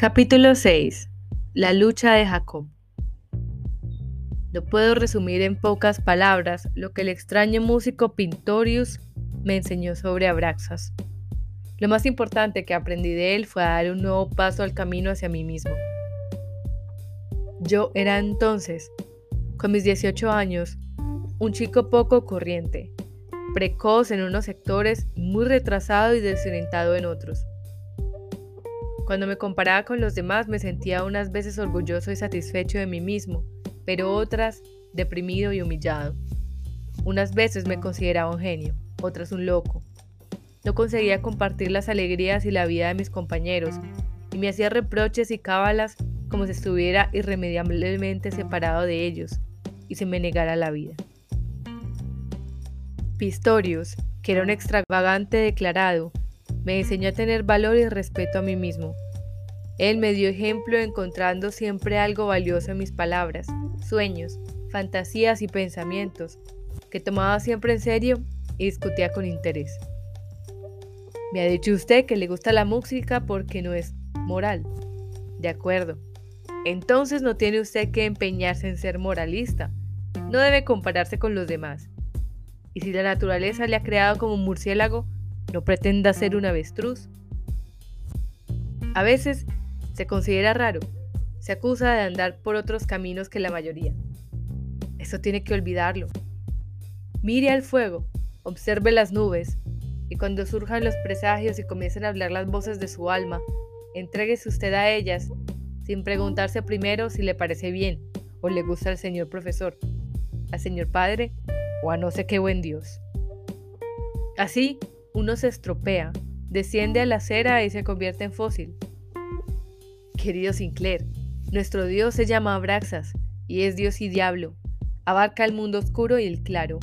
Capítulo 6. La lucha de Jacob. No puedo resumir en pocas palabras lo que el extraño músico Pintorius me enseñó sobre Abraxas. Lo más importante que aprendí de él fue dar un nuevo paso al camino hacia mí mismo. Yo era entonces, con mis 18 años, un chico poco corriente, precoz en unos sectores, muy retrasado y desorientado en otros. Cuando me comparaba con los demás me sentía unas veces orgulloso y satisfecho de mí mismo, pero otras deprimido y humillado. Unas veces me consideraba un genio, otras un loco. No conseguía compartir las alegrías y la vida de mis compañeros, y me hacía reproches y cábalas como si estuviera irremediablemente separado de ellos y se me negara la vida. Pistorius, que era un extravagante declarado, me enseñó a tener valor y respeto a mí mismo. Él me dio ejemplo encontrando siempre algo valioso en mis palabras, sueños, fantasías y pensamientos, que tomaba siempre en serio y discutía con interés. Me ha dicho usted que le gusta la música porque no es moral. De acuerdo. Entonces no tiene usted que empeñarse en ser moralista. No debe compararse con los demás. Y si la naturaleza le ha creado como un murciélago, no pretenda ser un avestruz. A veces se considera raro, se acusa de andar por otros caminos que la mayoría. Eso tiene que olvidarlo. Mire al fuego, observe las nubes, y cuando surjan los presagios y comiencen a hablar las voces de su alma, entréguese usted a ellas sin preguntarse primero si le parece bien o le gusta al señor profesor, al señor padre o a no sé qué buen Dios. Así, uno se estropea, desciende a la acera y se convierte en fósil. Querido Sinclair, nuestro Dios se llama Abraxas y es Dios y diablo. Abarca el mundo oscuro y el claro.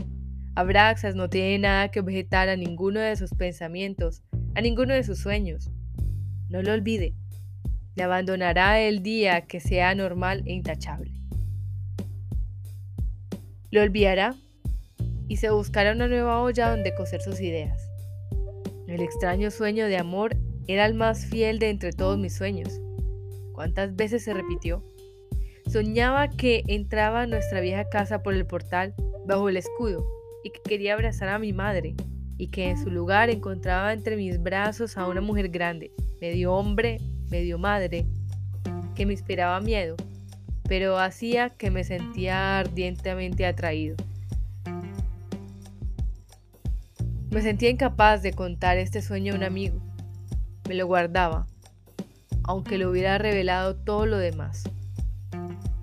Abraxas no tiene nada que objetar a ninguno de sus pensamientos, a ninguno de sus sueños. No lo olvide. Le abandonará el día que sea normal e intachable. Lo olvidará y se buscará una nueva olla donde coser sus ideas. El extraño sueño de amor era el más fiel de entre todos mis sueños. ¿Cuántas veces se repitió? Soñaba que entraba a nuestra vieja casa por el portal bajo el escudo y que quería abrazar a mi madre y que en su lugar encontraba entre mis brazos a una mujer grande, medio hombre, medio madre, que me inspiraba miedo, pero hacía que me sentía ardientemente atraído. Me sentía incapaz de contar este sueño a un amigo. Me lo guardaba, aunque le hubiera revelado todo lo demás.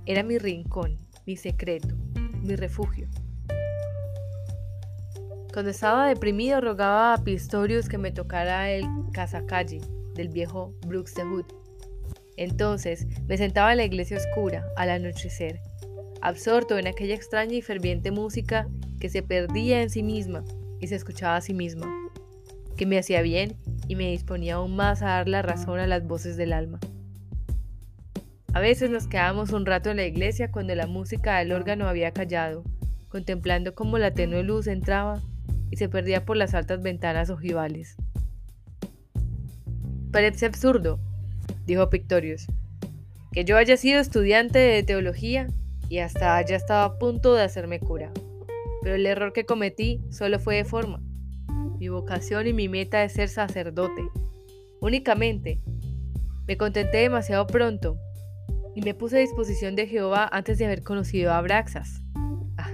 Era mi rincón, mi secreto, mi refugio. Cuando estaba deprimido rogaba a Pistorius que me tocara el casacalle del viejo Brooks de Hood. Entonces me sentaba en la iglesia oscura al anochecer, absorto en aquella extraña y ferviente música que se perdía en sí misma y se escuchaba a sí misma, que me hacía bien y me disponía aún más a dar la razón a las voces del alma. A veces nos quedábamos un rato en la iglesia cuando la música del órgano había callado, contemplando cómo la tenue luz entraba y se perdía por las altas ventanas ojivales. Parece absurdo, dijo Pictorius, que yo haya sido estudiante de teología y hasta haya estado a punto de hacerme cura pero el error que cometí solo fue de forma. Mi vocación y mi meta es ser sacerdote. Únicamente. Me contenté demasiado pronto y me puse a disposición de Jehová antes de haber conocido a Abraxas. Ah,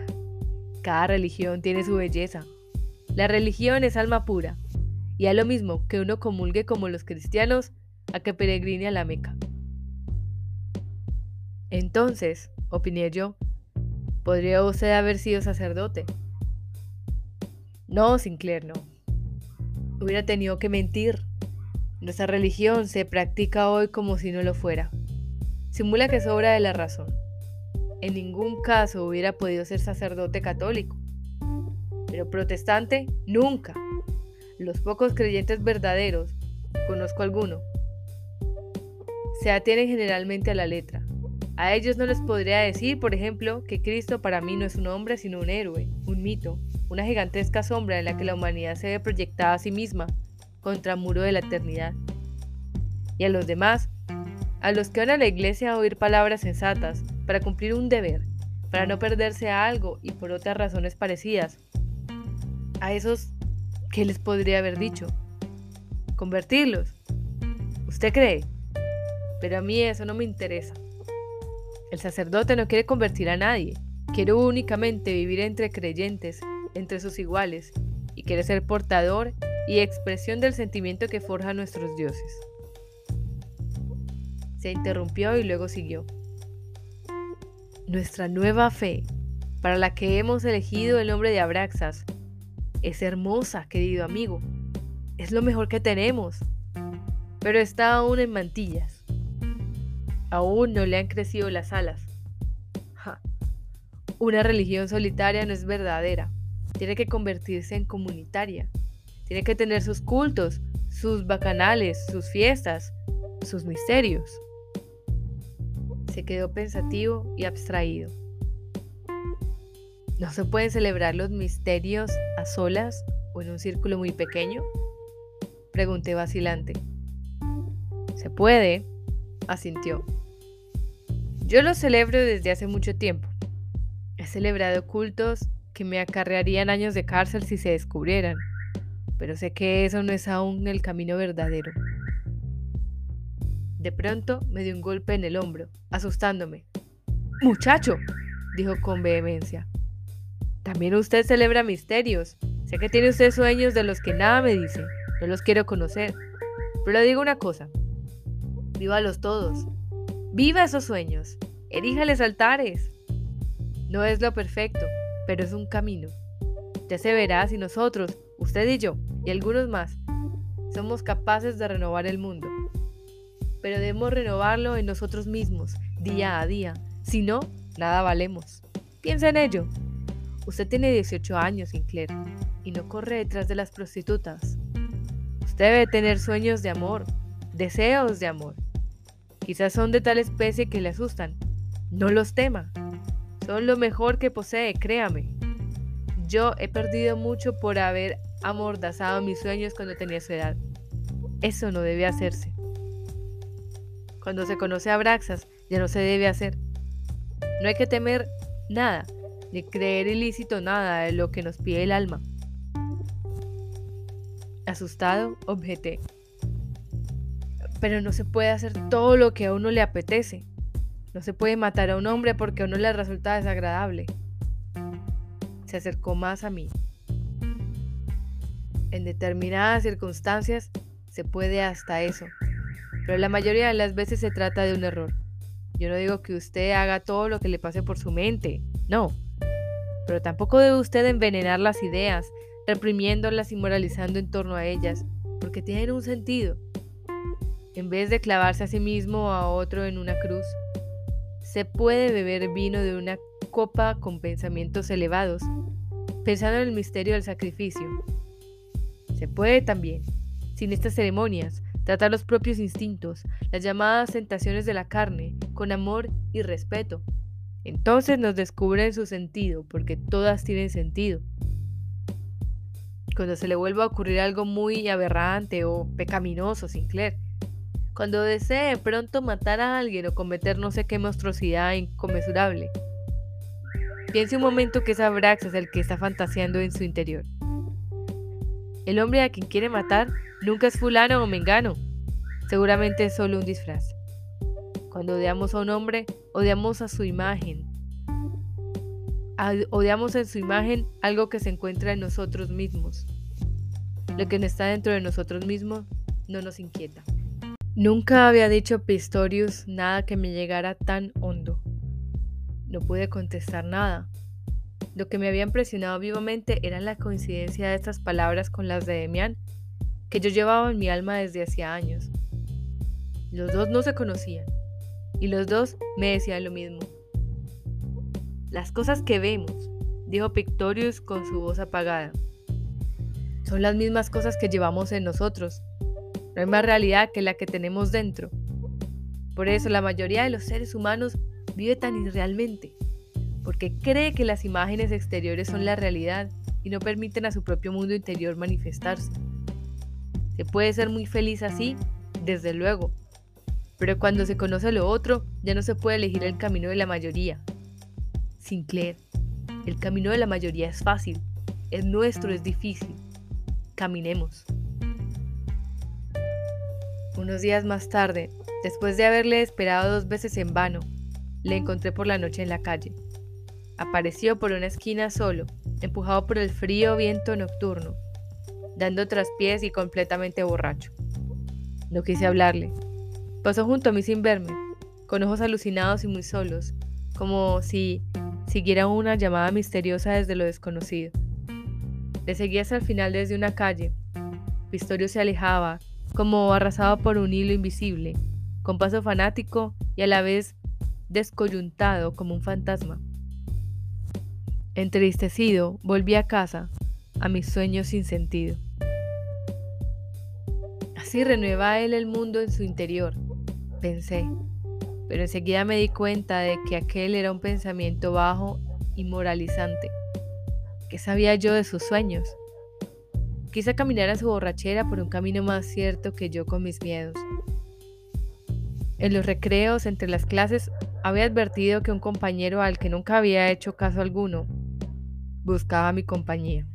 cada religión tiene su belleza. La religión es alma pura, y a lo mismo que uno comulgue como los cristianos a que peregrine a la Meca. Entonces, opiné yo, ¿Podría usted haber sido sacerdote? No, Sinclair, no. Hubiera tenido que mentir. Nuestra religión se practica hoy como si no lo fuera. Simula que sobra de la razón. En ningún caso hubiera podido ser sacerdote católico. Pero protestante, nunca. Los pocos creyentes verdaderos, conozco alguno, se atienen generalmente a la letra. A ellos no les podría decir, por ejemplo, que Cristo para mí no es un hombre, sino un héroe, un mito, una gigantesca sombra en la que la humanidad se ve proyectada a sí misma contra el muro de la eternidad. Y a los demás, a los que van a la iglesia a oír palabras sensatas, para cumplir un deber, para no perderse a algo y por otras razones parecidas. A esos, ¿qué les podría haber dicho? Convertirlos. ¿Usted cree? Pero a mí eso no me interesa. El sacerdote no quiere convertir a nadie, quiere únicamente vivir entre creyentes, entre sus iguales, y quiere ser portador y expresión del sentimiento que forja nuestros dioses. Se interrumpió y luego siguió. Nuestra nueva fe, para la que hemos elegido el nombre de Abraxas, es hermosa, querido amigo. Es lo mejor que tenemos. Pero está aún en mantillas. Aún no le han crecido las alas. Una religión solitaria no es verdadera. Tiene que convertirse en comunitaria. Tiene que tener sus cultos, sus bacanales, sus fiestas, sus misterios. Se quedó pensativo y abstraído. ¿No se pueden celebrar los misterios a solas o en un círculo muy pequeño? Pregunté vacilante. Se puede, asintió. Yo los celebro desde hace mucho tiempo. He celebrado cultos que me acarrearían años de cárcel si se descubrieran, pero sé que eso no es aún el camino verdadero. De pronto me dio un golpe en el hombro, asustándome. Muchacho, dijo con vehemencia. También usted celebra misterios. Sé que tiene usted sueños de los que nada me dice. No los quiero conocer. Pero le digo una cosa. Vívalos todos. Viva esos sueños. Eríjales altares. No es lo perfecto, pero es un camino. Ya se verá si nosotros, usted y yo, y algunos más, somos capaces de renovar el mundo. Pero debemos renovarlo en nosotros mismos, día a día. Si no, nada valemos. Piensa en ello. Usted tiene 18 años, Sinclair, y no corre detrás de las prostitutas. Usted debe tener sueños de amor, deseos de amor. Quizás son de tal especie que le asustan. No los tema. Son lo mejor que posee, créame. Yo he perdido mucho por haber amordazado mis sueños cuando tenía su edad. Eso no debe hacerse. Cuando se conoce a Braxas, ya no se debe hacer. No hay que temer nada, ni creer ilícito nada de lo que nos pide el alma. Asustado, objeté. Pero no se puede hacer todo lo que a uno le apetece. No se puede matar a un hombre porque a uno le resulta desagradable. Se acercó más a mí. En determinadas circunstancias se puede hasta eso, pero la mayoría de las veces se trata de un error. Yo no digo que usted haga todo lo que le pase por su mente, no, pero tampoco debe usted envenenar las ideas, reprimiéndolas y moralizando en torno a ellas, porque tienen un sentido. En vez de clavarse a sí mismo o a otro en una cruz, se puede beber vino de una copa con pensamientos elevados, pensando en el misterio del sacrificio. Se puede también, sin estas ceremonias, tratar los propios instintos, las llamadas tentaciones de la carne, con amor y respeto. Entonces nos descubren su sentido, porque todas tienen sentido. Cuando se le vuelva a ocurrir algo muy aberrante o pecaminoso, Sinclair, cuando desee pronto matar a alguien o cometer no sé qué monstruosidad inconmensurable. Piense un momento que esa Brax es el que está fantaseando en su interior. El hombre a quien quiere matar nunca es fulano o mengano. Seguramente es solo un disfraz. Cuando odiamos a un hombre, odiamos a su imagen. Odiamos en su imagen algo que se encuentra en nosotros mismos. Lo que no está dentro de nosotros mismos no nos inquieta. Nunca había dicho Pistorius nada que me llegara tan hondo. No pude contestar nada. Lo que me había impresionado vivamente era la coincidencia de estas palabras con las de Demian, que yo llevaba en mi alma desde hacía años. Los dos no se conocían, y los dos me decían lo mismo. Las cosas que vemos, dijo Pictorius con su voz apagada, son las mismas cosas que llevamos en nosotros, no hay más realidad que la que tenemos dentro. Por eso la mayoría de los seres humanos vive tan irrealmente, porque cree que las imágenes exteriores son la realidad y no permiten a su propio mundo interior manifestarse. Se puede ser muy feliz así, desde luego, Pero cuando se conoce lo otro, ya no se puede elegir el camino de la mayoría. Sinclair, el camino de la mayoría es fácil, el nuestro es difícil. Caminemos. Unos días más tarde, después de haberle esperado dos veces en vano, le encontré por la noche en la calle. Apareció por una esquina solo, empujado por el frío viento nocturno, dando traspiés y completamente borracho. No quise hablarle. Pasó junto a mí sin verme, con ojos alucinados y muy solos, como si siguiera una llamada misteriosa desde lo desconocido. Le seguí hasta el final desde una calle. Pistorio se alejaba, como arrasado por un hilo invisible, con paso fanático y a la vez descoyuntado como un fantasma. Entristecido, volví a casa, a mis sueños sin sentido. Así renueva él el mundo en su interior, pensé, pero enseguida me di cuenta de que aquel era un pensamiento bajo y moralizante. ¿Qué sabía yo de sus sueños? Quise caminar a su borrachera por un camino más cierto que yo con mis miedos. En los recreos, entre las clases, había advertido que un compañero al que nunca había hecho caso alguno buscaba mi compañía.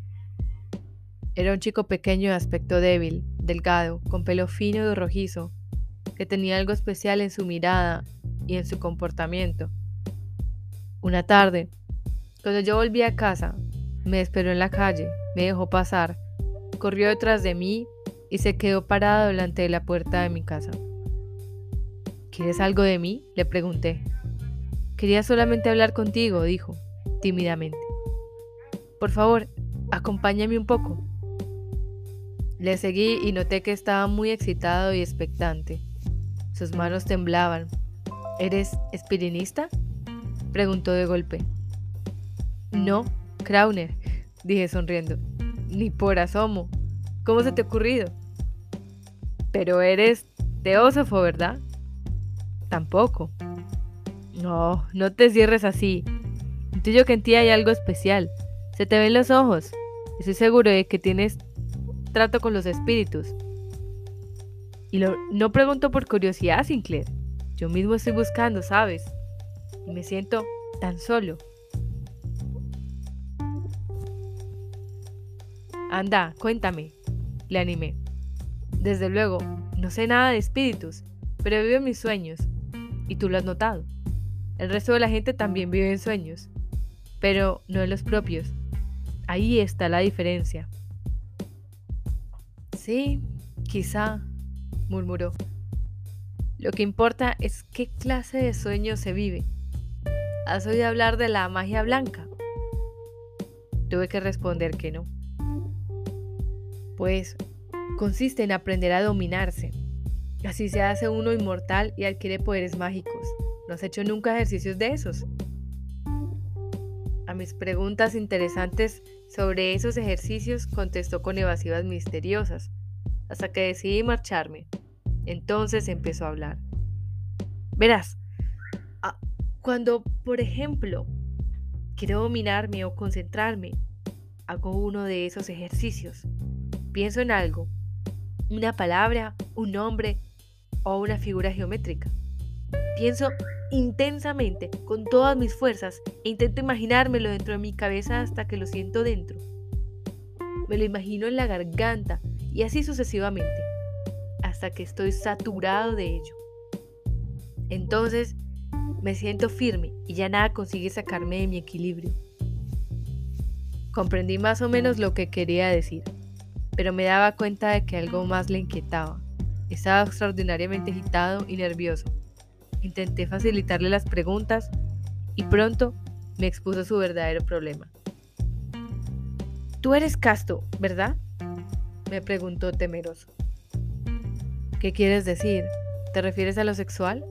Era un chico pequeño de aspecto débil, delgado, con pelo fino y rojizo, que tenía algo especial en su mirada y en su comportamiento. Una tarde, cuando yo volví a casa, me esperó en la calle, me dejó pasar, corrió detrás de mí y se quedó parado delante de la puerta de mi casa. ¿Quieres algo de mí? le pregunté. Quería solamente hablar contigo, dijo, tímidamente. Por favor, acompáñame un poco. Le seguí y noté que estaba muy excitado y expectante. Sus manos temblaban. ¿Eres espirinista? preguntó de golpe. No, Krauner, dije sonriendo. Ni por asomo. ¿Cómo se te ha ocurrido? Pero eres teósofo, ¿verdad? Tampoco. No, no te cierres así. Intuyo que en ti hay algo especial. Se te ven los ojos. Estoy seguro de que tienes trato con los espíritus. Y no pregunto por curiosidad, Sinclair. Yo mismo estoy buscando, ¿sabes? Y me siento tan solo. Anda, cuéntame, le animé. Desde luego, no sé nada de espíritus, pero vivo en mis sueños, y tú lo has notado. El resto de la gente también vive en sueños, pero no en los propios. Ahí está la diferencia. Sí, quizá, murmuró. Lo que importa es qué clase de sueño se vive. ¿Has oído hablar de la magia blanca? Tuve que responder que no pues consiste en aprender a dominarse. Así se hace uno inmortal y adquiere poderes mágicos. ¿No has hecho nunca ejercicios de esos? A mis preguntas interesantes sobre esos ejercicios contestó con evasivas misteriosas, hasta que decidí marcharme. Entonces empezó a hablar. Verás, cuando, por ejemplo, quiero dominarme o concentrarme, hago uno de esos ejercicios. Pienso en algo, una palabra, un nombre o una figura geométrica. Pienso intensamente, con todas mis fuerzas, e intento imaginármelo dentro de mi cabeza hasta que lo siento dentro. Me lo imagino en la garganta y así sucesivamente, hasta que estoy saturado de ello. Entonces me siento firme y ya nada consigue sacarme de mi equilibrio. Comprendí más o menos lo que quería decir pero me daba cuenta de que algo más le inquietaba. Estaba extraordinariamente agitado y nervioso. Intenté facilitarle las preguntas y pronto me expuso su verdadero problema. Tú eres casto, ¿verdad? me preguntó temeroso. ¿Qué quieres decir? ¿Te refieres a lo sexual?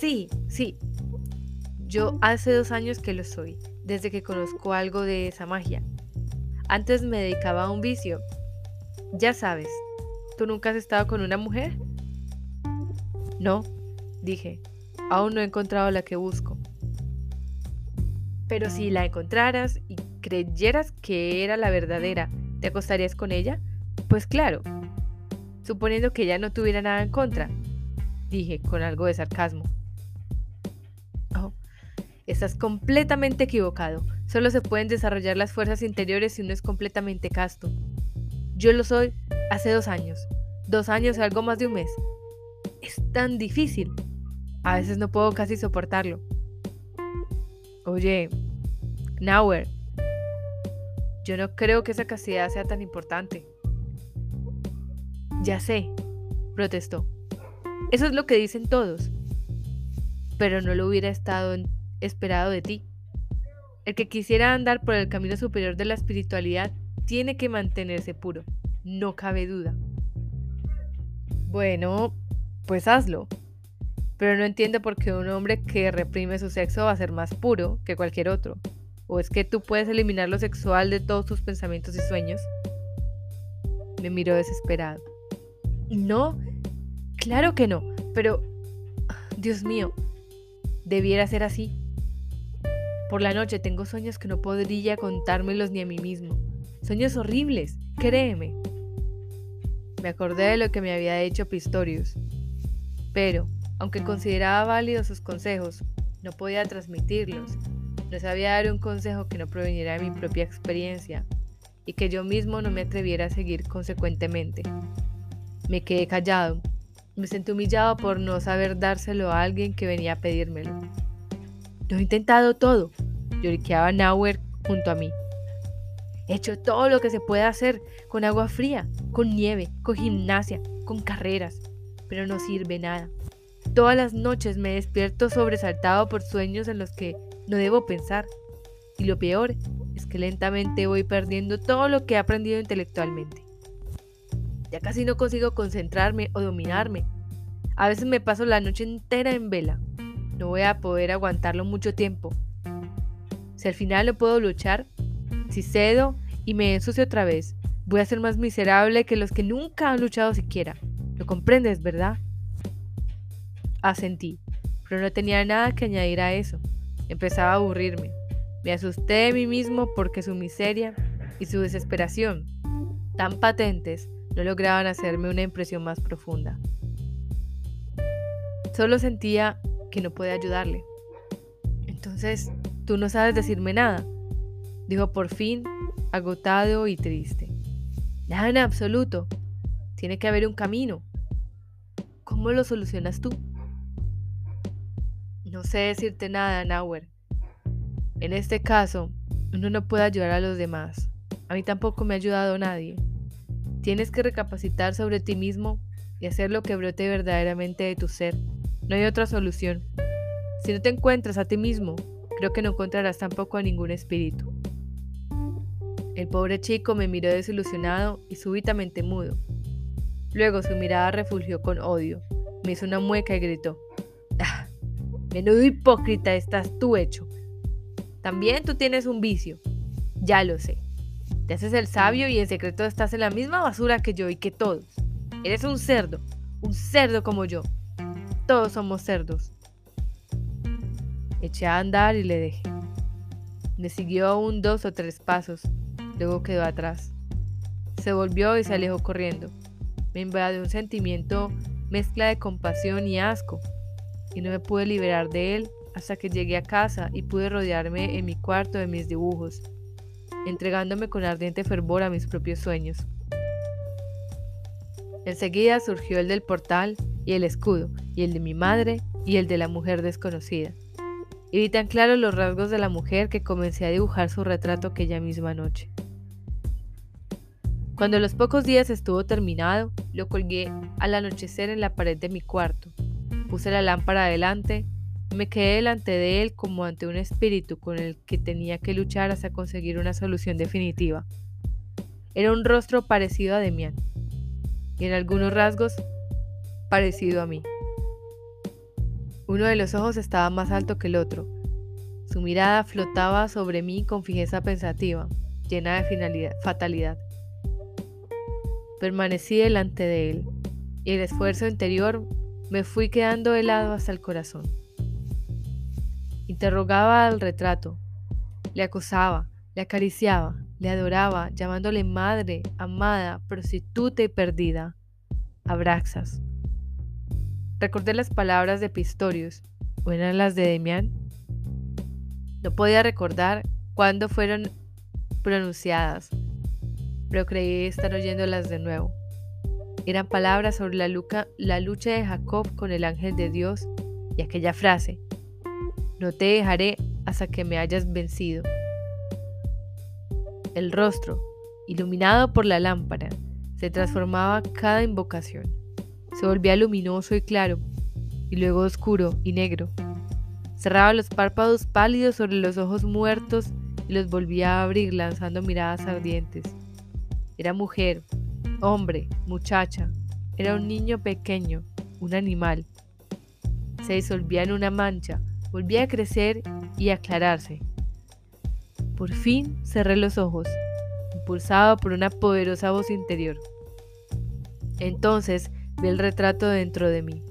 Sí, sí. Yo hace dos años que lo soy, desde que conozco algo de esa magia. Antes me dedicaba a un vicio. Ya sabes, ¿tú nunca has estado con una mujer? No, dije, aún no he encontrado la que busco. Pero si la encontraras y creyeras que era la verdadera, ¿te acostarías con ella? Pues claro, suponiendo que ella no tuviera nada en contra. dije con algo de sarcasmo. Oh, estás completamente equivocado. Solo se pueden desarrollar las fuerzas interiores si uno es completamente casto. Yo lo soy hace dos años. Dos años y algo más de un mes. Es tan difícil. A veces no puedo casi soportarlo. Oye, Nauer, yo no creo que esa castidad sea tan importante. Ya sé, protestó. Eso es lo que dicen todos. Pero no lo hubiera estado esperado de ti. El que quisiera andar por el camino superior de la espiritualidad tiene que mantenerse puro, no cabe duda. Bueno, pues hazlo. Pero no entiendo por qué un hombre que reprime su sexo va a ser más puro que cualquier otro. ¿O es que tú puedes eliminar lo sexual de todos tus pensamientos y sueños? Me miró desesperado. No, claro que no, pero... Dios mío, debiera ser así. Por la noche tengo sueños que no podría contármelos ni a mí mismo. Sueños horribles, créeme. Me acordé de lo que me había dicho Pistorius. Pero, aunque consideraba válidos sus consejos, no podía transmitirlos. No sabía dar un consejo que no proveniera de mi propia experiencia y que yo mismo no me atreviera a seguir consecuentemente. Me quedé callado. Me sentí humillado por no saber dárselo a alguien que venía a pedírmelo. Lo he intentado todo, lloriqueaba Nauer junto a mí. He hecho todo lo que se puede hacer con agua fría, con nieve, con gimnasia, con carreras, pero no sirve nada. Todas las noches me despierto sobresaltado por sueños en los que no debo pensar. Y lo peor es que lentamente voy perdiendo todo lo que he aprendido intelectualmente. Ya casi no consigo concentrarme o dominarme. A veces me paso la noche entera en vela. No voy a poder aguantarlo mucho tiempo. Si al final no puedo luchar, si cedo y me ensucio otra vez, voy a ser más miserable que los que nunca han luchado siquiera. ¿Lo comprendes, verdad? Asentí, pero no tenía nada que añadir a eso. Empezaba a aburrirme. Me asusté de mí mismo porque su miseria y su desesperación, tan patentes, no lograban hacerme una impresión más profunda. Solo sentía que no podía ayudarle. Entonces, tú no sabes decirme nada, dijo por fin, agotado y triste. Nada en absoluto. Tiene que haber un camino. ¿Cómo lo solucionas tú? No sé decirte nada, Nauer. En este caso, uno no puede ayudar a los demás. A mí tampoco me ha ayudado nadie. Tienes que recapacitar sobre ti mismo y hacer lo que brote verdaderamente de tu ser. No hay otra solución. Si no te encuentras a ti mismo, creo que no encontrarás tampoco a ningún espíritu. El pobre chico me miró desilusionado y súbitamente mudo. Luego su mirada refugió con odio, me hizo una mueca y gritó, ¡Ah! Menudo hipócrita estás tú hecho. También tú tienes un vicio. Ya lo sé. Te haces el sabio y en secreto estás en la misma basura que yo y que todos. Eres un cerdo, un cerdo como yo. Todos somos cerdos. Eché a andar y le dejé. Me siguió aún dos o tres pasos, luego quedó atrás. Se volvió y se alejó corriendo. Me invadió un sentimiento mezcla de compasión y asco y no me pude liberar de él hasta que llegué a casa y pude rodearme en mi cuarto de mis dibujos, entregándome con ardiente fervor a mis propios sueños. Enseguida surgió el del portal y el escudo, y el de mi madre y el de la mujer desconocida. Y vi tan claro los rasgos de la mujer que comencé a dibujar su retrato aquella misma noche. Cuando los pocos días estuvo terminado, lo colgué al anochecer en la pared de mi cuarto, Puse la lámpara adelante me quedé delante de él como ante un espíritu con el que tenía que luchar hasta conseguir una solución definitiva. Era un rostro parecido a Demián y en algunos rasgos parecido a mí. Uno de los ojos estaba más alto que el otro. Su mirada flotaba sobre mí con fijeza pensativa, llena de fatalidad. Permanecí delante de él y el esfuerzo interior me fui quedando helado hasta el corazón. Interrogaba al retrato, le acosaba, le acariciaba, le adoraba, llamándole madre, amada, prostituta y perdida. Abraxas. Recordé las palabras de Pistorius, ¿o eran las de Demián? No podía recordar cuándo fueron pronunciadas, pero creí estar oyéndolas de nuevo. Eran palabras sobre la, la lucha de Jacob con el ángel de Dios y aquella frase, no te dejaré hasta que me hayas vencido. El rostro, iluminado por la lámpara, se transformaba cada invocación. Se volvía luminoso y claro, y luego oscuro y negro. Cerraba los párpados pálidos sobre los ojos muertos y los volvía a abrir lanzando miradas ardientes. Era mujer, hombre, muchacha, era un niño pequeño, un animal. Se disolvía en una mancha, volvía a crecer y aclararse. Por fin cerré los ojos, impulsado por una poderosa voz interior. Entonces vi el retrato dentro de mí,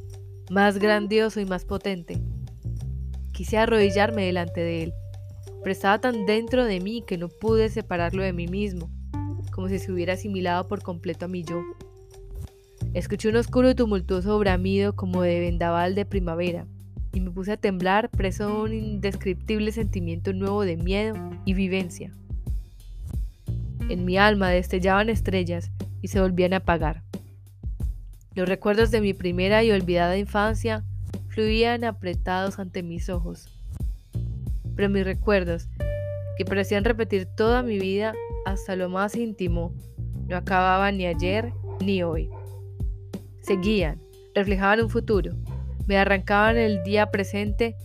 más grandioso y más potente. Quise arrodillarme delante de él, pero estaba tan dentro de mí que no pude separarlo de mí mismo, como si se hubiera asimilado por completo a mi yo. Escuché un oscuro y tumultuoso bramido como de vendaval de primavera, y me puse a temblar preso de un indescriptible sentimiento nuevo de miedo y vivencia. En mi alma destellaban estrellas y se volvían a apagar. Los recuerdos de mi primera y olvidada infancia fluían apretados ante mis ojos. Pero mis recuerdos, que parecían repetir toda mi vida hasta lo más íntimo, no acababan ni ayer ni hoy. Seguían, reflejaban un futuro, me arrancaban el día presente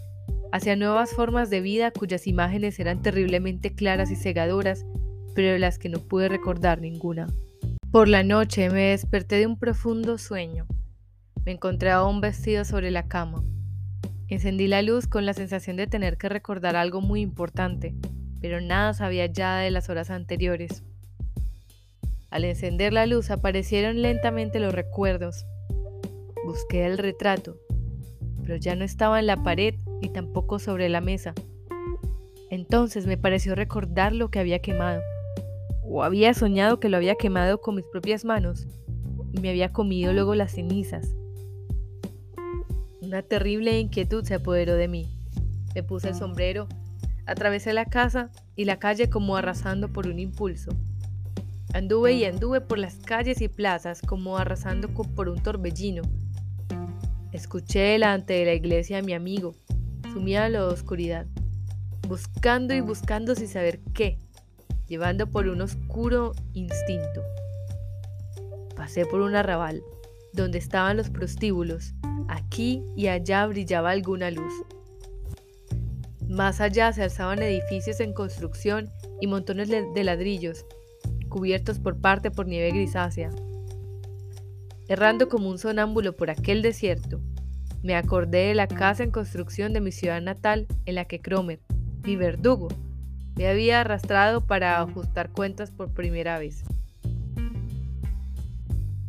hacia nuevas formas de vida cuyas imágenes eran terriblemente claras y cegadoras, pero de las que no pude recordar ninguna. Por la noche me desperté de un profundo sueño. Me encontré aún vestido sobre la cama. Encendí la luz con la sensación de tener que recordar algo muy importante, pero nada sabía ya de las horas anteriores. Al encender la luz aparecieron lentamente los recuerdos. Busqué el retrato, pero ya no estaba en la pared y tampoco sobre la mesa. Entonces me pareció recordar lo que había quemado, o había soñado que lo había quemado con mis propias manos y me había comido luego las cenizas. Una terrible inquietud se apoderó de mí. Me puse el sombrero, atravesé la casa y la calle como arrasando por un impulso. Anduve y anduve por las calles y plazas como arrasando por un torbellino Escuché delante de la iglesia a mi amigo, sumía en la oscuridad, buscando y buscando sin saber qué, llevando por un oscuro instinto. Pasé por un arrabal, donde estaban los prostíbulos, aquí y allá brillaba alguna luz. Más allá se alzaban edificios en construcción y montones de ladrillos, cubiertos por parte por nieve grisácea. Errando como un sonámbulo por aquel desierto, me acordé de la casa en construcción de mi ciudad natal en la que Cromer, mi verdugo, me había arrastrado para ajustar cuentas por primera vez.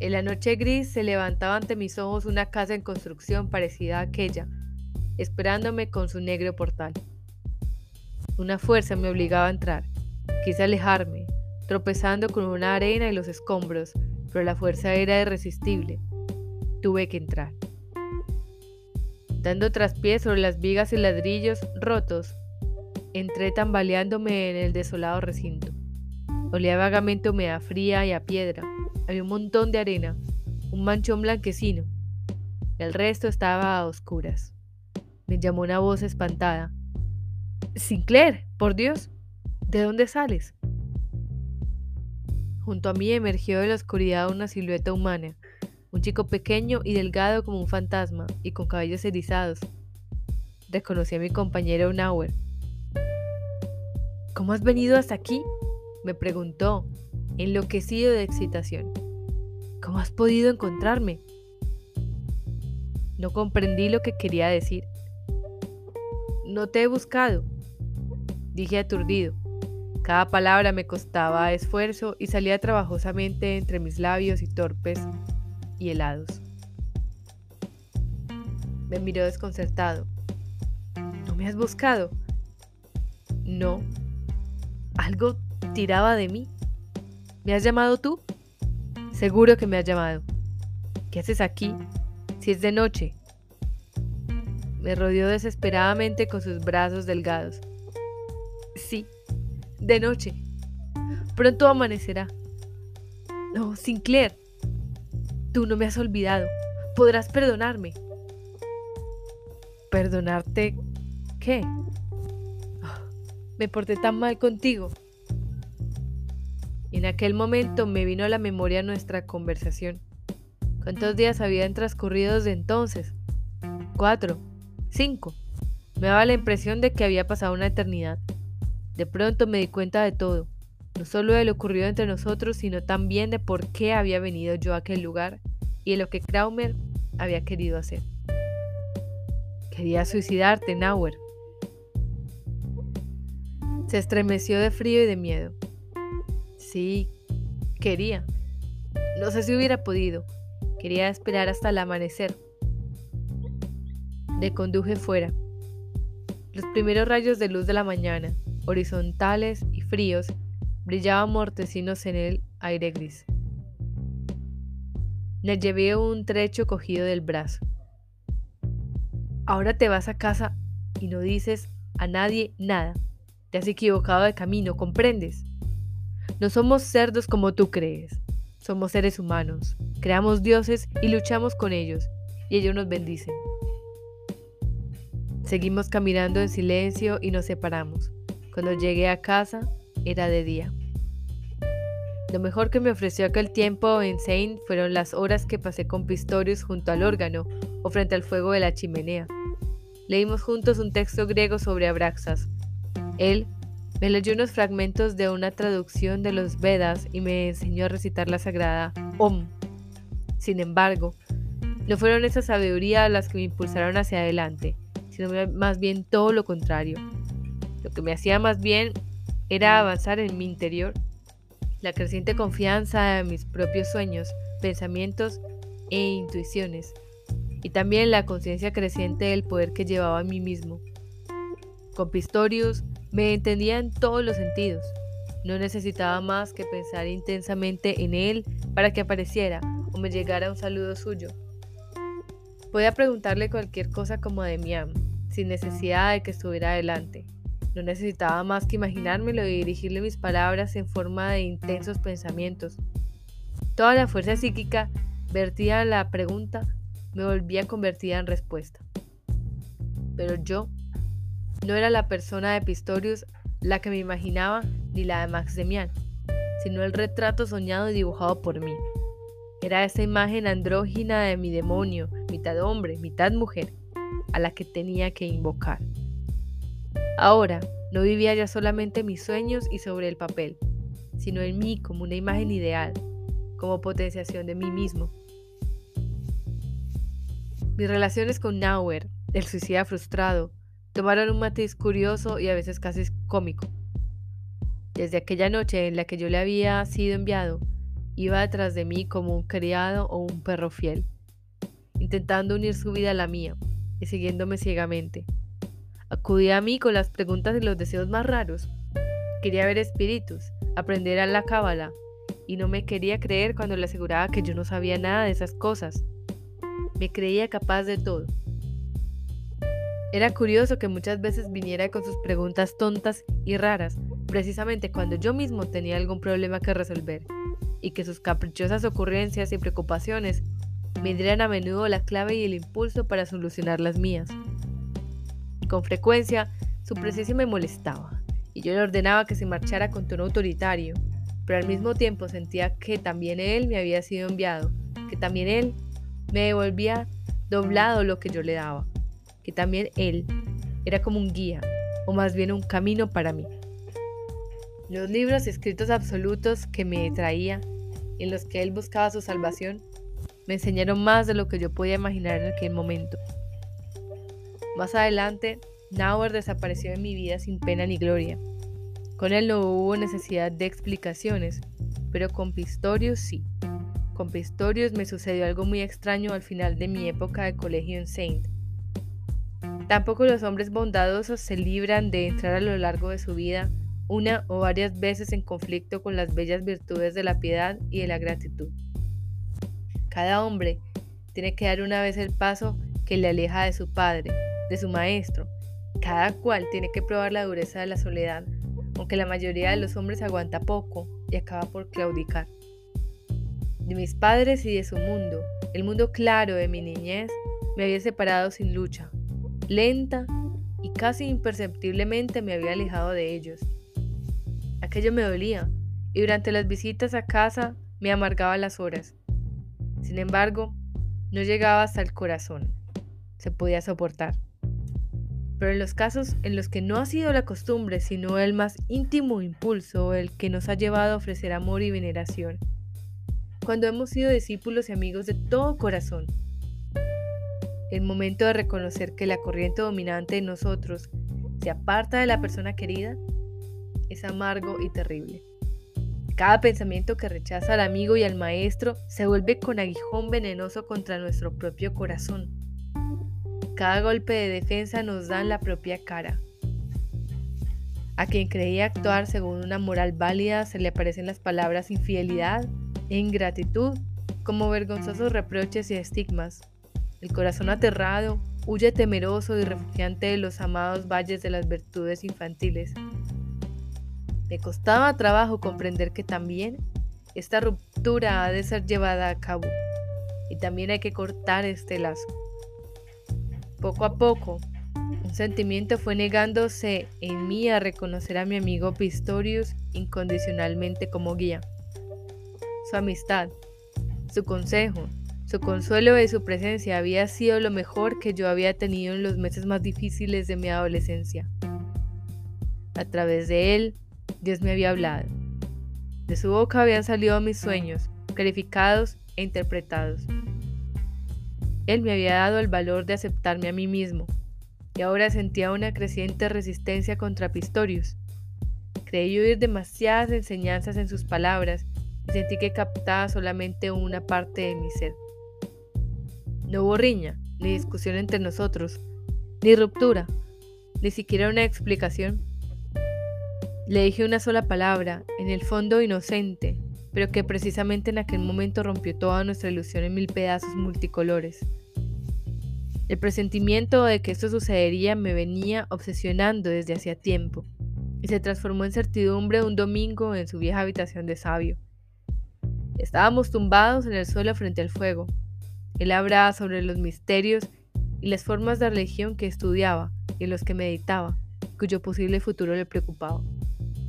En la noche gris se levantaba ante mis ojos una casa en construcción parecida a aquella, esperándome con su negro portal. Una fuerza me obligaba a entrar. Quise alejarme, tropezando con una arena y los escombros, pero la fuerza era irresistible. Tuve que entrar. Dando traspiés sobre las vigas y ladrillos rotos, entré tambaleándome en el desolado recinto. Olía vagamente humedad fría y a piedra. Había un montón de arena, un manchón blanquecino. El resto estaba a oscuras. Me llamó una voz espantada. Sinclair, por Dios, ¿de dónde sales? Junto a mí emergió de la oscuridad una silueta humana, un chico pequeño y delgado como un fantasma y con cabellos erizados. Reconocí a mi compañero Unauer. ¿Cómo has venido hasta aquí? me preguntó, enloquecido de excitación. ¿Cómo has podido encontrarme? No comprendí lo que quería decir. No te he buscado, dije aturdido. Cada palabra me costaba esfuerzo y salía trabajosamente entre mis labios y torpes y helados. Me miró desconcertado. ¿No me has buscado? No. Algo tiraba de mí. ¿Me has llamado tú? Seguro que me has llamado. ¿Qué haces aquí? Si es de noche, Me rodeó desesperadamente con sus brazos delgados. Sí, de noche. Pronto amanecerá. No, Sinclair. Tú no me has olvidado. Podrás perdonarme. ¿Perdonarte qué? Me porté tan mal contigo. En aquel momento me vino a la memoria nuestra conversación. ¿Cuántos días habían transcurrido desde entonces? Cuatro. Cinco. Me daba la impresión de que había pasado una eternidad. De pronto me di cuenta de todo, no solo de lo ocurrido entre nosotros, sino también de por qué había venido yo a aquel lugar y de lo que Kraumer había querido hacer. Quería suicidarte, Nauer. Se estremeció de frío y de miedo. Sí, quería. No sé si hubiera podido. Quería esperar hasta el amanecer. Le conduje fuera. Los primeros rayos de luz de la mañana, horizontales y fríos, brillaban mortecinos en el aire gris. Le llevé un trecho cogido del brazo. Ahora te vas a casa y no dices a nadie nada. Te has equivocado de camino, ¿comprendes? No somos cerdos como tú crees. Somos seres humanos. Creamos dioses y luchamos con ellos, y ellos nos bendicen. Seguimos caminando en silencio y nos separamos. Cuando llegué a casa, era de día. Lo mejor que me ofreció aquel tiempo en Saint fueron las horas que pasé con Pistorius junto al órgano o frente al fuego de la chimenea. Leímos juntos un texto griego sobre Abraxas. Él me leyó unos fragmentos de una traducción de los Vedas y me enseñó a recitar la sagrada Om. Sin embargo, no fueron esa sabiduría las que me impulsaron hacia adelante, sino más bien todo lo contrario. Lo que me hacía más bien era avanzar en mi interior la creciente confianza en mis propios sueños, pensamientos e intuiciones, y también la conciencia creciente del poder que llevaba a mí mismo. Con Pistorius me entendía en todos los sentidos. No necesitaba más que pensar intensamente en él para que apareciera o me llegara un saludo suyo. Podía preguntarle cualquier cosa como a Demian, sin necesidad de que estuviera adelante. No necesitaba más que imaginármelo y dirigirle mis palabras en forma de intensos pensamientos. Toda la fuerza psíquica vertida en la pregunta me volvía convertida en respuesta. Pero yo no era la persona de Pistorius la que me imaginaba ni la de Max Demian, sino el retrato soñado y dibujado por mí. Era esa imagen andrógina de mi demonio, mitad hombre, mitad mujer, a la que tenía que invocar. Ahora, no vivía ya solamente mis sueños y sobre el papel, sino en mí como una imagen ideal, como potenciación de mí mismo. Mis relaciones con Nauer, el suicida frustrado, tomaron un matiz curioso y a veces casi cómico. Desde aquella noche en la que yo le había sido enviado, iba detrás de mí como un criado o un perro fiel, intentando unir su vida a la mía y siguiéndome ciegamente. Acudía a mí con las preguntas y los deseos más raros. Quería ver espíritus, aprender a la cábala, y no me quería creer cuando le aseguraba que yo no sabía nada de esas cosas. Me creía capaz de todo. Era curioso que muchas veces viniera con sus preguntas tontas y raras, precisamente cuando yo mismo tenía algún problema que resolver, y que sus caprichosas ocurrencias y preocupaciones me dieran a menudo la clave y el impulso para solucionar las mías. Con frecuencia, su presencia me molestaba, y yo le ordenaba que se marchara con tono autoritario, pero al mismo tiempo sentía que también él me había sido enviado, que también él me devolvía doblado lo que yo le daba, que también él era como un guía, o más bien un camino para mí. Los libros escritos absolutos que me traía, en los que él buscaba su salvación, me enseñaron más de lo que yo podía imaginar en aquel momento. Más adelante, Nauer desapareció de mi vida sin pena ni gloria. Con él no hubo necesidad de explicaciones, pero con Pistorius sí. Con Pistorius me sucedió algo muy extraño al final de mi época de colegio en Saint. Tampoco los hombres bondadosos se libran de entrar a lo largo de su vida una o varias veces en conflicto con las bellas virtudes de la piedad y de la gratitud. Cada hombre tiene que dar una vez el paso que le aleja de su padre, de su maestro. Cada cual tiene que probar la dureza de la soledad, aunque la mayoría de los hombres aguanta poco y acaba por claudicar. De mis padres y de su mundo, el mundo claro de mi niñez, me había separado sin lucha, lenta y casi imperceptiblemente me había alejado de ellos. Aquello me dolía y durante las visitas a casa me amargaba las horas. Sin embargo, no llegaba hasta el corazón. Se podía soportar. Pero en los casos en los que no ha sido la costumbre, sino el más íntimo impulso el que nos ha llevado a ofrecer amor y veneración, cuando hemos sido discípulos y amigos de todo corazón, el momento de reconocer que la corriente dominante de nosotros se aparta de la persona querida es amargo y terrible. Cada pensamiento que rechaza al amigo y al maestro se vuelve con aguijón venenoso contra nuestro propio corazón. Cada golpe de defensa nos da en la propia cara. A quien creía actuar según una moral válida se le aparecen las palabras infidelidad e ingratitud como vergonzosos reproches y estigmas. El corazón aterrado huye temeroso y refugiante de los amados valles de las virtudes infantiles. Me costaba trabajo comprender que también esta ruptura ha de ser llevada a cabo y también hay que cortar este lazo. Poco a poco, un sentimiento fue negándose en mí a reconocer a mi amigo Pistorius incondicionalmente como guía. Su amistad, su consejo, su consuelo de su presencia había sido lo mejor que yo había tenido en los meses más difíciles de mi adolescencia. A través de él, Dios me había hablado. De su boca habían salido mis sueños, clarificados e interpretados. Él me había dado el valor de aceptarme a mí mismo, y ahora sentía una creciente resistencia contra Pistorius. Creí oír demasiadas enseñanzas en sus palabras y sentí que captaba solamente una parte de mi ser. No hubo riña, ni discusión entre nosotros, ni ruptura, ni siquiera una explicación. Le dije una sola palabra, en el fondo inocente, pero que precisamente en aquel momento rompió toda nuestra ilusión en mil pedazos multicolores. El presentimiento de que esto sucedería me venía obsesionando desde hacía tiempo, y se transformó en certidumbre un domingo en su vieja habitación de sabio. Estábamos tumbados en el suelo frente al fuego, él hablaba sobre los misterios y las formas de religión que estudiaba y en los que meditaba, cuyo posible futuro le preocupaba.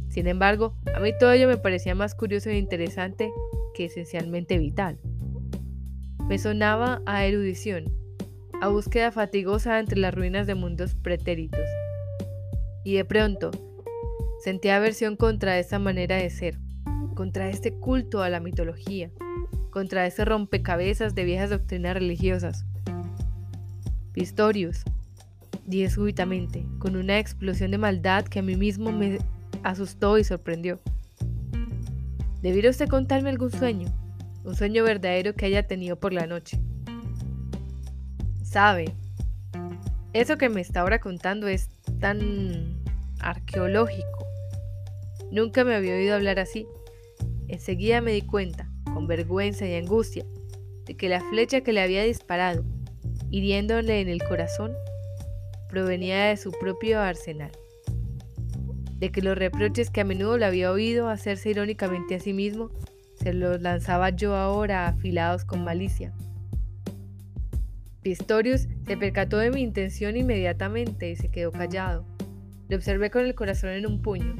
Sin embargo, a mí todo ello me parecía más curioso e interesante que esencialmente vital. Me sonaba a erudición, a búsqueda fatigosa entre las ruinas de mundos pretéritos. Y de pronto, sentía aversión contra esa manera de ser, contra este culto a la mitología, contra ese rompecabezas de viejas doctrinas religiosas. Pistorius, dije súbitamente, con una explosión de maldad que a mí mismo me asustó y sorprendió. ¿Debiera usted contarme algún sueño? Un sueño verdadero que haya tenido por la noche. Sabe, eso que me está ahora contando es tan arqueológico. Nunca me había oído hablar así. Enseguida me di cuenta con vergüenza y angustia, de que la flecha que le había disparado, hiriéndole en el corazón, provenía de su propio arsenal, de que los reproches que a menudo le había oído hacerse irónicamente a sí mismo, se los lanzaba yo ahora afilados con malicia. Pistorius se percató de mi intención inmediatamente y se quedó callado. Le observé con el corazón en un puño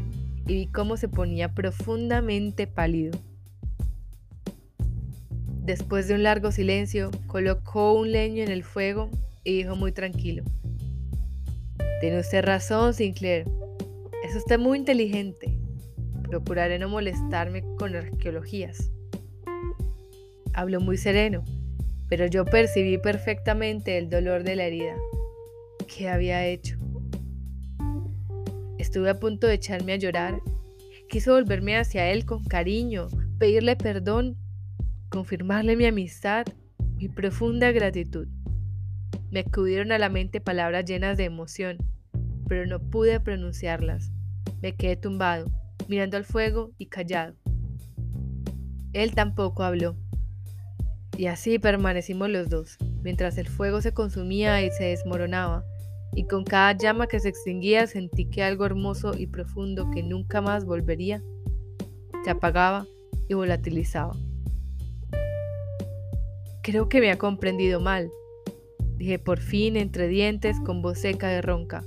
y vi cómo se ponía profundamente pálido. Después de un largo silencio, colocó un leño en el fuego y dijo muy tranquilo. Tiene usted razón, Sinclair. Es usted muy inteligente. Procuraré no molestarme con arqueologías. Habló muy sereno, pero yo percibí perfectamente el dolor de la herida. ¿Qué había hecho? Estuve a punto de echarme a llorar. Quiso volverme hacia él con cariño, pedirle perdón confirmarle mi amistad, mi profunda gratitud. Me acudieron a la mente palabras llenas de emoción, pero no pude pronunciarlas. Me quedé tumbado, mirando al fuego y callado. Él tampoco habló. Y así permanecimos los dos, mientras el fuego se consumía y se desmoronaba, y con cada llama que se extinguía sentí que algo hermoso y profundo que nunca más volvería se apagaba y volatilizaba. Creo que me ha comprendido mal, dije por fin entre dientes con voz seca y ronca.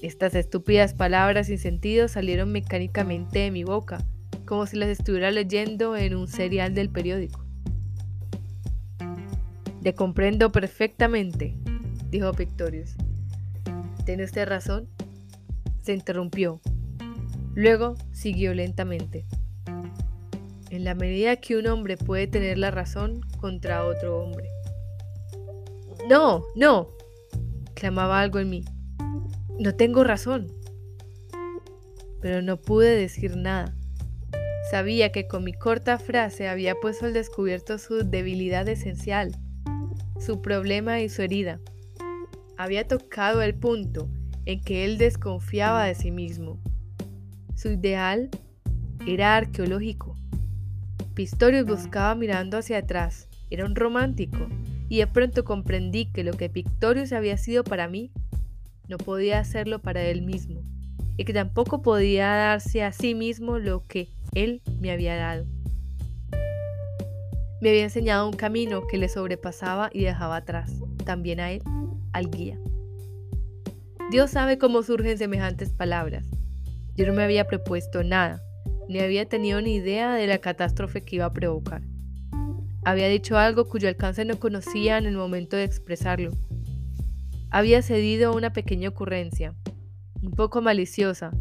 Estas estúpidas palabras sin sentido salieron mecánicamente de mi boca, como si las estuviera leyendo en un serial del periódico. Te comprendo perfectamente, dijo Pictorius. ¿Tiene usted razón? Se interrumpió. Luego siguió lentamente. En la medida que un hombre puede tener la razón contra otro hombre. No, no, clamaba algo en mí. No tengo razón. Pero no pude decir nada. Sabía que con mi corta frase había puesto al descubierto su debilidad esencial, su problema y su herida. Había tocado el punto en que él desconfiaba de sí mismo. Su ideal era arqueológico. Pistorius buscaba mirando hacia atrás. Era un romántico. Y de pronto comprendí que lo que Pictorius había sido para mí, no podía hacerlo para él mismo. Y que tampoco podía darse a sí mismo lo que él me había dado. Me había enseñado un camino que le sobrepasaba y dejaba atrás, también a él, al guía. Dios sabe cómo surgen semejantes palabras. Yo no me había propuesto nada, ni había tenido ni idea de la catástrofe que iba a provocar. Había dicho algo cuyo alcance no conocía en el momento de expresarlo. Había cedido a una pequeña ocurrencia, un poco maliciosa,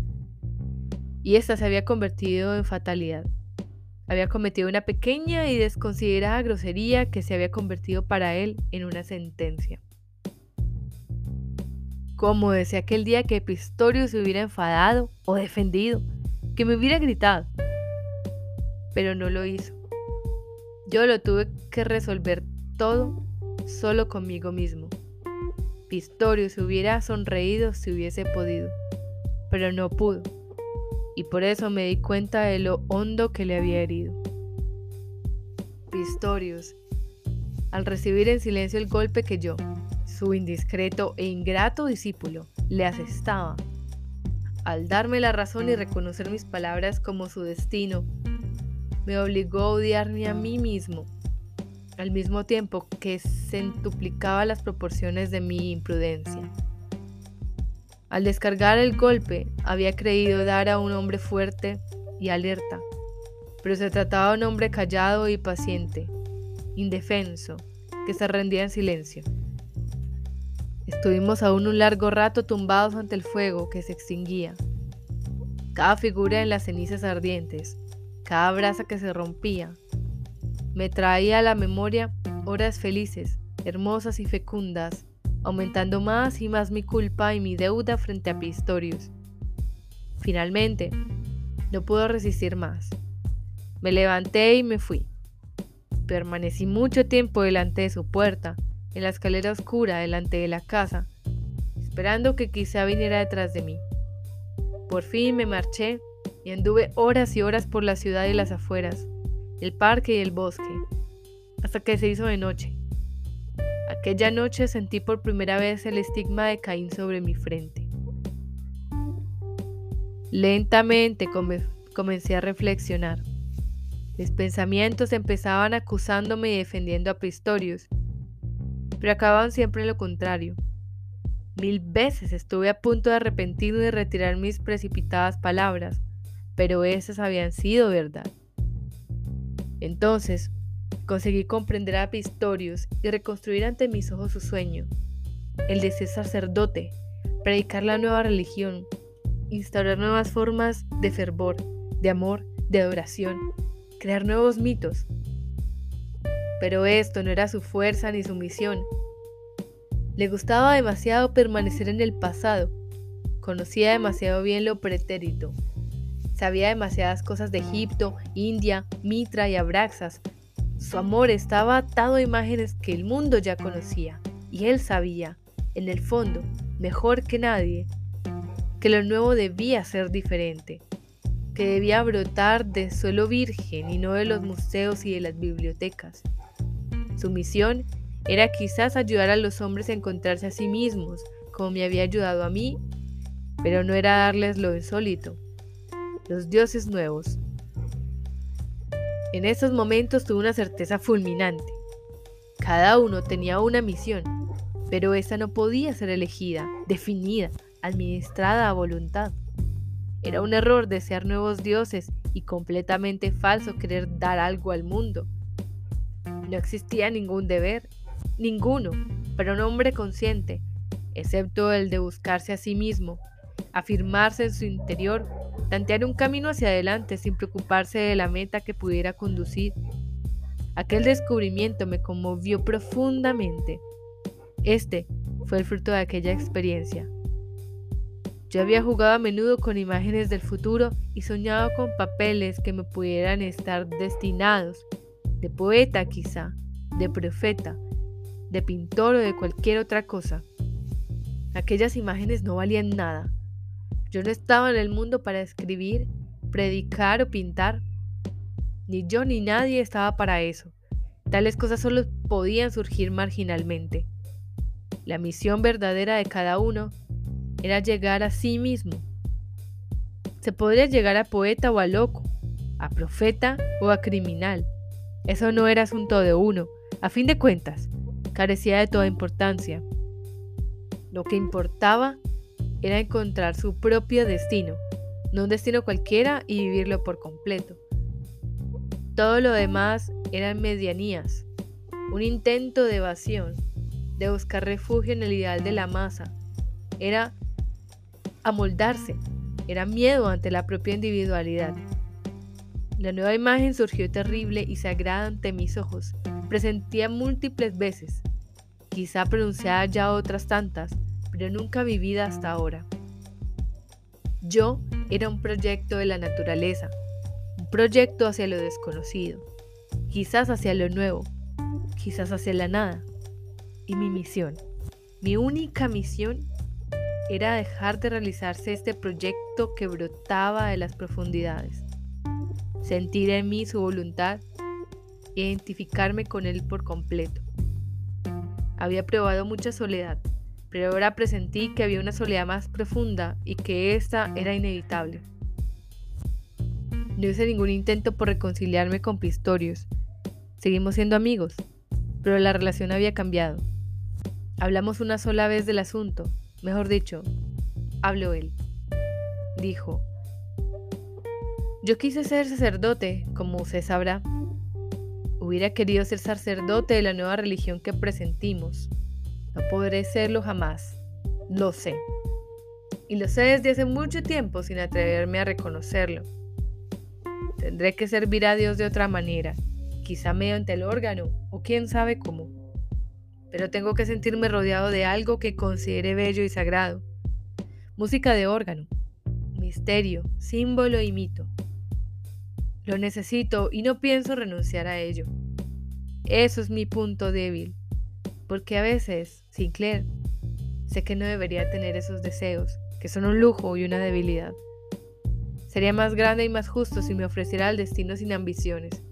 y esta se había convertido en fatalidad. Había cometido una pequeña y desconsiderada grosería que se había convertido para él en una sentencia. Como desde aquel día que Pistorio se hubiera enfadado o defendido, que me hubiera gritado. Pero no lo hizo. Yo lo tuve que resolver todo solo conmigo mismo. Pistorio se hubiera sonreído si hubiese podido, pero no pudo y por eso me di cuenta de lo hondo que le había herido. Pistorius, al recibir en silencio el golpe que yo, su indiscreto e ingrato discípulo, le asestaba, al darme la razón y reconocer mis palabras como su destino, me obligó a odiarme a mí mismo, al mismo tiempo que centuplicaba las proporciones de mi imprudencia. Al descargar el golpe, había creído dar a un hombre fuerte y alerta, pero se trataba de un hombre callado y paciente, indefenso, que se rendía en silencio. Estuvimos aún un largo rato tumbados ante el fuego que se extinguía. Cada figura en las cenizas ardientes, cada brasa que se rompía, me traía a la memoria horas felices, hermosas y fecundas aumentando más y más mi culpa y mi deuda frente a Pistorius. Finalmente, no pudo resistir más. Me levanté y me fui. Permanecí mucho tiempo delante de su puerta, en la escalera oscura delante de la casa, esperando que quizá viniera detrás de mí. Por fin me marché y anduve horas y horas por la ciudad y las afueras, el parque y el bosque, hasta que se hizo de noche. Aquella noche sentí por primera vez el estigma de Caín sobre mi frente. Lentamente comencé a reflexionar. Mis pensamientos empezaban acusándome y defendiendo a Pistorius, pero acababan siempre lo contrario. Mil veces estuve a punto de arrepentirme y retirar mis precipitadas palabras, pero esas habían sido verdad. Entonces, Conseguí comprender a Pistorius y reconstruir ante mis ojos su sueño, el de ser sacerdote, predicar la nueva religión, instaurar nuevas formas de fervor, de amor, de adoración, crear nuevos mitos. Pero esto no era su fuerza ni su misión. Le gustaba demasiado permanecer en el pasado, conocía demasiado bien lo pretérito, sabía demasiadas cosas de Egipto, India, Mitra y Abraxas su amor estaba atado a imágenes que el mundo ya conocía, y él sabía, en el fondo, mejor que nadie, que lo nuevo debía ser diferente, que debía brotar de suelo virgen y no de los museos y de las bibliotecas. Su misión era quizás ayudar a los hombres a encontrarse a sí mismos, como me había ayudado a mí, pero no era darles lo insólito, los dioses nuevos. En esos momentos tuve una certeza fulminante. Cada uno tenía una misión, pero esa no podía ser elegida, definida, administrada a voluntad. Era un error desear nuevos dioses y completamente falso querer dar algo al mundo. No existía ningún deber, ninguno, para un hombre consciente, excepto el de buscarse a sí mismo, afirmarse en su interior, tantear un camino hacia adelante sin preocuparse de la meta que pudiera conducir. Aquel descubrimiento me conmovió profundamente. Este fue el fruto de aquella experiencia. Yo había jugado a menudo con imágenes del futuro y soñado con papeles que me pudieran estar destinados, de poeta quizá, de profeta, de pintor o de cualquier otra cosa. Aquellas imágenes no valían nada. Yo no estaba en el mundo para escribir, predicar o pintar. Ni yo ni nadie estaba para eso. Tales cosas solo podían surgir marginalmente. La misión verdadera de cada uno era llegar a sí mismo. Se podría llegar a poeta o a loco, a profeta o a criminal. Eso no era asunto de uno. A fin de cuentas, carecía de toda importancia. Lo que importaba era encontrar su propio destino, no un destino cualquiera y vivirlo por completo. Todo lo demás eran medianías, un intento de evasión, de buscar refugio en el ideal de la masa. Era amoldarse, era miedo ante la propia individualidad. La nueva imagen surgió terrible y sagrada ante mis ojos. Presentía múltiples veces, quizá pronunciada ya otras tantas, pero nunca vivida hasta ahora. Yo era un proyecto de la naturaleza, un proyecto hacia lo desconocido, quizás hacia lo nuevo, quizás hacia la nada. Y mi misión, mi única misión era dejar de realizarse este proyecto que brotaba de las profundidades, sentir en mí su voluntad, identificarme con él por completo. Había probado mucha soledad, pero ahora presentí que había una soledad más profunda y que esta era inevitable. No hice ningún intento por reconciliarme con Pistorius. Seguimos siendo amigos, pero la relación había cambiado. Hablamos una sola vez del asunto, mejor dicho, habló él. Dijo, yo quise ser sacerdote, como usted sabrá. Hubiera querido ser sacerdote de la nueva religión que presentimos. No podré serlo jamás. Lo sé. Y lo sé desde hace mucho tiempo sin atreverme a reconocerlo. Tendré que servir a Dios de otra manera, quizá mediante el órgano, o quién sabe cómo. Pero tengo que sentirme rodeado de algo que considere bello y sagrado. Música de órgano, misterio, símbolo y mito. Lo necesito y no pienso renunciar a ello. Eso es mi punto débil. Porque a veces, Sinclair, sé que no debería tener esos deseos, que son un lujo y una debilidad. Sería más grande y más justo si me ofreciera el destino sin ambiciones,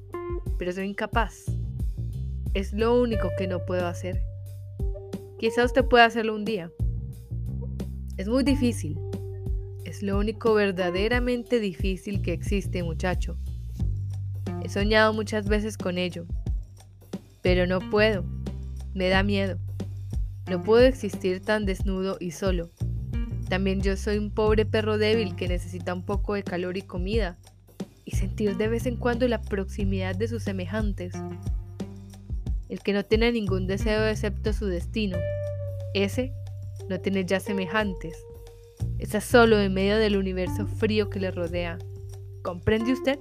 pero soy incapaz. Es lo único que no puedo hacer. Quizá usted pueda hacerlo un día. Es muy difícil. Es lo único verdaderamente difícil que existe, muchacho. He soñado muchas veces con ello, pero no puedo. Me da miedo. No puedo existir tan desnudo y solo. También yo soy un pobre perro débil que necesita un poco de calor y comida, y sentir de vez en cuando la proximidad de sus semejantes. El que no tiene ningún deseo excepto su destino, ese no tiene ya semejantes. Está solo en medio del universo frío que le rodea. ¿Comprende usted?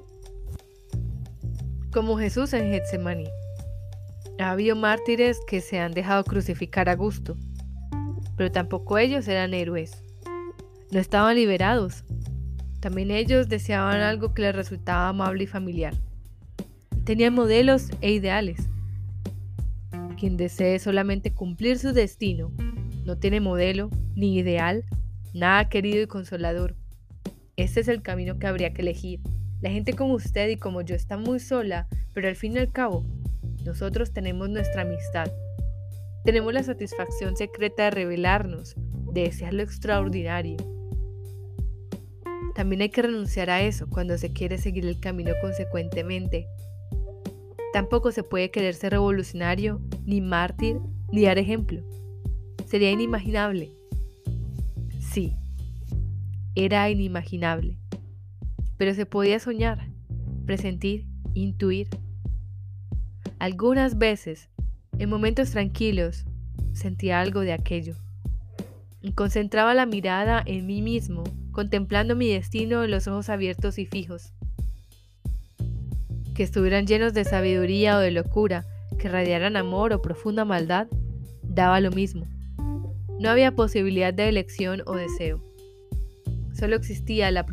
Como Jesús en Getsemaní. Ha habido mártires que se han dejado crucificar a gusto, pero tampoco ellos eran héroes. No estaban liberados. También ellos deseaban algo que les resultaba amable y familiar. Tenían modelos e ideales. Quien desee solamente cumplir su destino no tiene modelo ni ideal, nada querido y consolador. Este es el camino que habría que elegir. La gente como usted y como yo está muy sola, pero al fin y al cabo nosotros tenemos nuestra amistad. Tenemos la satisfacción secreta de revelarnos, de desear lo extraordinario. También hay que renunciar a eso cuando se quiere seguir el camino consecuentemente. Tampoco se puede querer ser revolucionario, ni mártir, ni dar ejemplo. Sería inimaginable. Sí, era inimaginable. Pero se podía soñar, presentir, intuir. Algunas veces, en momentos tranquilos, sentía algo de aquello. Concentraba la mirada en mí mismo, contemplando mi destino en los ojos abiertos y fijos. Que estuvieran llenos de sabiduría o de locura, que radiaran amor o profunda maldad, daba lo mismo. No había posibilidad de elección o deseo. Solo existía la,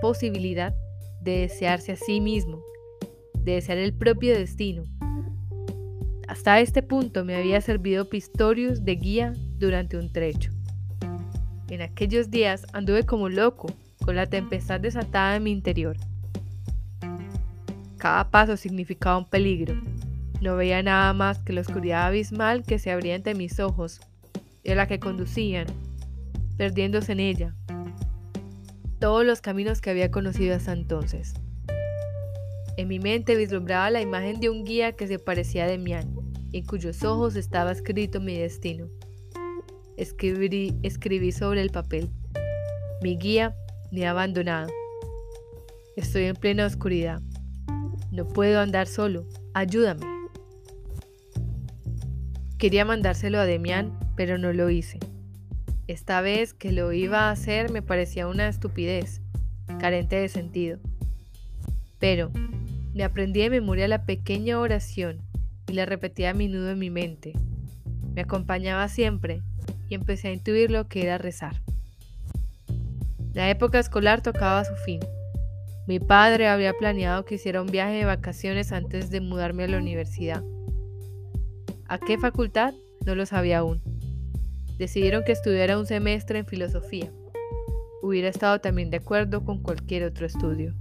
posibilidad de desearse a sí mismo, de desear el propio destino. Hasta este punto me había servido Pistorius de guía durante un trecho. En aquellos días anduve como loco, con la tempestad desatada en mi interior. Cada paso significaba un peligro. No veía nada más que la oscuridad abismal que se abría ante mis ojos a la que conducían, perdiéndose en ella, todos los caminos que había conocido hasta entonces. En mi mente vislumbraba la imagen de un guía que se parecía a Demián, en cuyos ojos estaba escrito mi destino. Escribí, escribí sobre el papel. Mi guía me ha abandonado. Estoy en plena oscuridad. No puedo andar solo. Ayúdame. Quería mandárselo a Demián, pero no lo hice. Esta vez que lo iba a hacer me parecía una estupidez, carente de sentido. Pero me aprendí de memoria la pequeña oración y la repetía a menudo en mi mente. Me acompañaba siempre y empecé a intuir lo que era rezar. La época escolar tocaba su fin. Mi padre había planeado que hiciera un viaje de vacaciones antes de mudarme a la universidad. ¿A qué facultad? No lo sabía aún decidieron que estudiara un semestre en filosofía. Hubiera estado también de acuerdo con cualquier otro estudio.